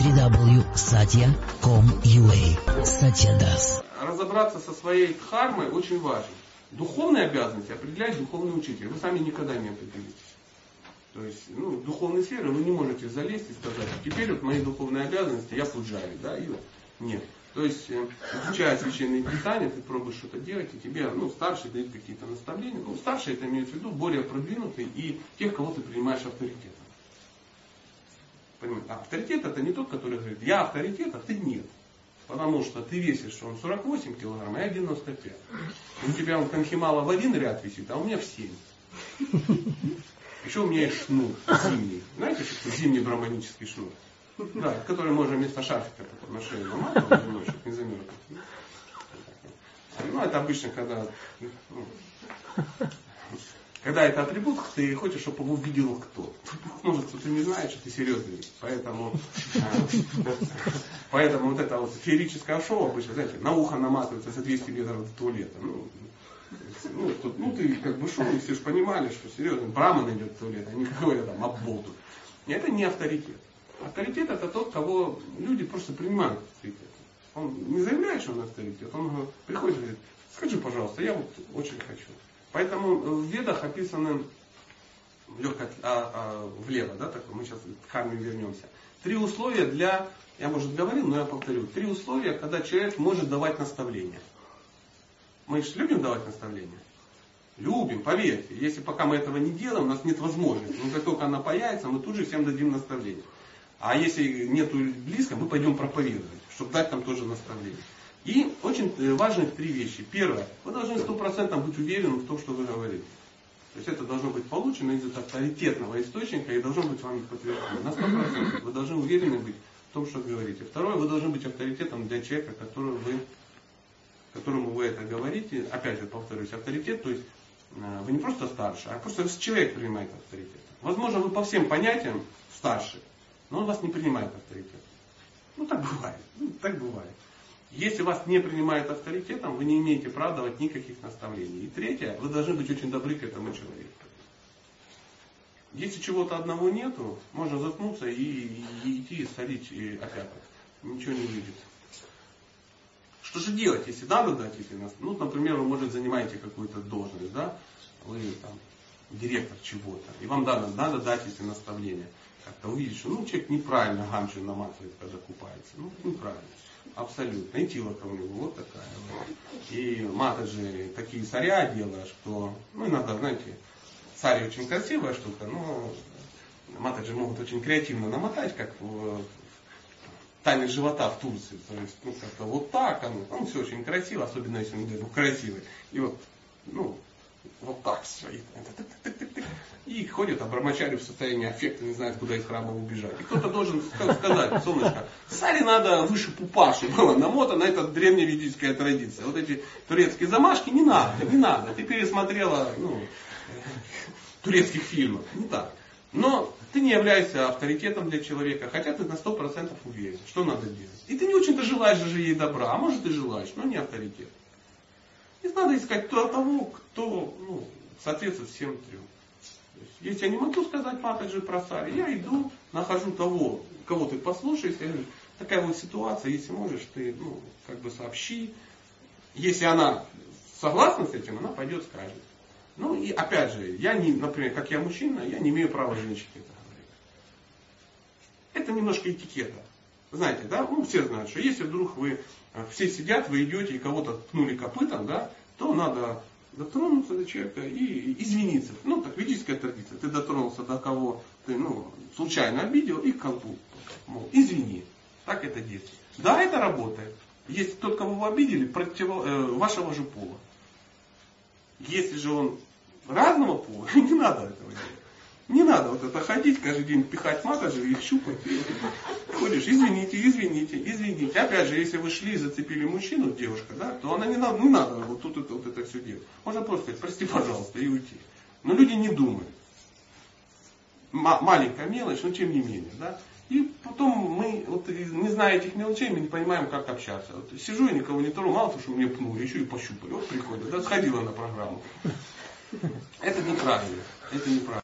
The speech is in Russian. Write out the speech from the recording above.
www.satya.com.ua Satya Das. Разобраться со своей дхармой очень важно. Духовные обязанности определяет духовный учитель. Вы сами никогда не определитесь. То есть, ну, в духовной сферы вы не можете залезть и сказать, теперь вот мои духовные обязанности, я пуджари, да, и. Нет. То есть, э, изучая священные писания, ты пробуешь что-то делать, и тебе, ну, старший дает какие-то наставления. Ну, старшие это имеется в виду более продвинутые и тех, кого ты принимаешь авторитетом. Понимаете? Авторитет это не тот, который говорит, я авторитет, а ты нет. Потому что ты весишь, он 48 килограмм, а я 95. У тебя он конхимала в один ряд висит, а у меня в 7. Еще у меня есть шнур зимний. Знаете, что зимний браманический шнур? Да, который можно вместо шарфика на шею наматывать, чтобы не замерзнуть. Ну, это обычно, когда ну, когда это атрибут, ты хочешь, чтобы его видел кто. Может, кто-то не знает, что ты серьезный. Поэтому, э, поэтому вот это вот феерическое шоу обычно, знаете, на ухо наматывается за 200 метров до туалета. Ну, ну, тут, ну ты как бы шел, и все же понимали, что серьезно, Браман идет в туалет, а не какой-то там обболту. Это не авторитет. Авторитет это тот, кого люди просто принимают авторитет. Он не заявляет, что он авторитет, он приходит и говорит, скажи, пожалуйста, я вот очень хочу. Поэтому в ведах описаны легко а, а, влево, да, так, мы сейчас к карме вернемся. Три условия для, я может говорил, но я повторю, три условия, когда человек может давать наставления. Мы же любим давать наставления. Любим, поверьте. Если пока мы этого не делаем, у нас нет возможности. Но как только она появится, мы тут же всем дадим наставление. А если нету близко, мы пойдем проповедовать, чтобы дать там тоже наставление. И очень э, важных три вещи. Первое. Вы должны сто процентов быть уверены в том, что вы говорите. То есть это должно быть получено из авторитетного источника и должно быть вами подтверждено. На сто процентов вы должны уверены быть в том, что говорите. Второе, вы должны быть авторитетом для человека, которого вы, которому вы это говорите. Опять же, повторюсь, авторитет, то есть э, вы не просто старше, а просто человек принимает авторитет. Возможно, вы по всем понятиям старше, но он вас не принимает авторитет. Ну так бывает. Ну, так бывает. Если вас не принимают авторитетом, вы не имеете права давать никаких наставлений. И третье, вы должны быть очень добры к этому человеку. Если чего-то одного нету, можно заткнуться и, и, идти и солить и опять. Ничего не выйдет. Что же делать, если надо дать эти? Ну, например, вы, может, занимаете какую-то должность, да? Вы там директор чего-то, и вам надо, надо дать эти наставления. Как-то увидеть, что ну, человек неправильно гамчу наматывает, когда купается. Ну, неправильно. Абсолютно. И тилока у него вот такая. Вот. И матаджи такие царя делают, что, ну, иногда, знаете, царь очень красивая штука, но матаджи могут очень креативно намотать, как в тайны живота в Турции. То есть, ну, как-то вот так, оно, ну, все очень красиво, особенно если он ну, красивый. И вот, ну, вот так все. И ходят, брамачари в состоянии аффекта, не знают, куда из храма убежать. И кто-то должен сказать, солнышко, Саре надо выше пупаши было намотано, это древневедическая традиция. Вот эти турецкие замашки не надо, не надо. Ты пересмотрела ну, турецких фильмов. Не так. Но ты не являешься авторитетом для человека, хотя ты на 100% уверен, что надо делать. И ты не очень-то желаешь же ей добра, а может и желаешь, но не авторитет. И надо искать того, кто ну, соответствует всем трем. Если я не могу сказать матаджи про царь, я иду, нахожу того, кого ты послушаешь, я говорю, такая вот ситуация, если можешь, ты ну, как бы сообщи. Если она согласна с этим, она пойдет скажет. Ну и опять же, я не, например, как я мужчина, я не имею права женщине это говорить. Это немножко этикета. Знаете, да, ну все знают, что если вдруг вы э, все сидят, вы идете и кого-то ткнули копытом, да, то надо дотронуться до человека и извиниться. Ну, так ведическая традиция. Ты дотронулся до кого ты ну, случайно обидел и к колбу. Мол, извини. Так это действует. Да, это работает. Если тот, кого вы обидели, против, э, вашего же пола. Если же он разного пола, не надо этого делать. Не надо вот это ходить, каждый день пихать матажи и щупать. Ходишь, извините, извините, извините. Опять же, если вы шли и зацепили мужчину, девушка, да, то она не надо, не надо вот тут это, вот это все делать. Можно просто сказать, прости, пожалуйста, и уйти. Но люди не думают. М- маленькая мелочь, но тем не менее, да. И потом мы, вот, не зная этих мелочей, мы не понимаем, как общаться. Вот, сижу и никого не тру, мало того, что мне пнули, еще и пощупали. Вот приходят, да, сходила на программу. Это неправильно. Это неправильно.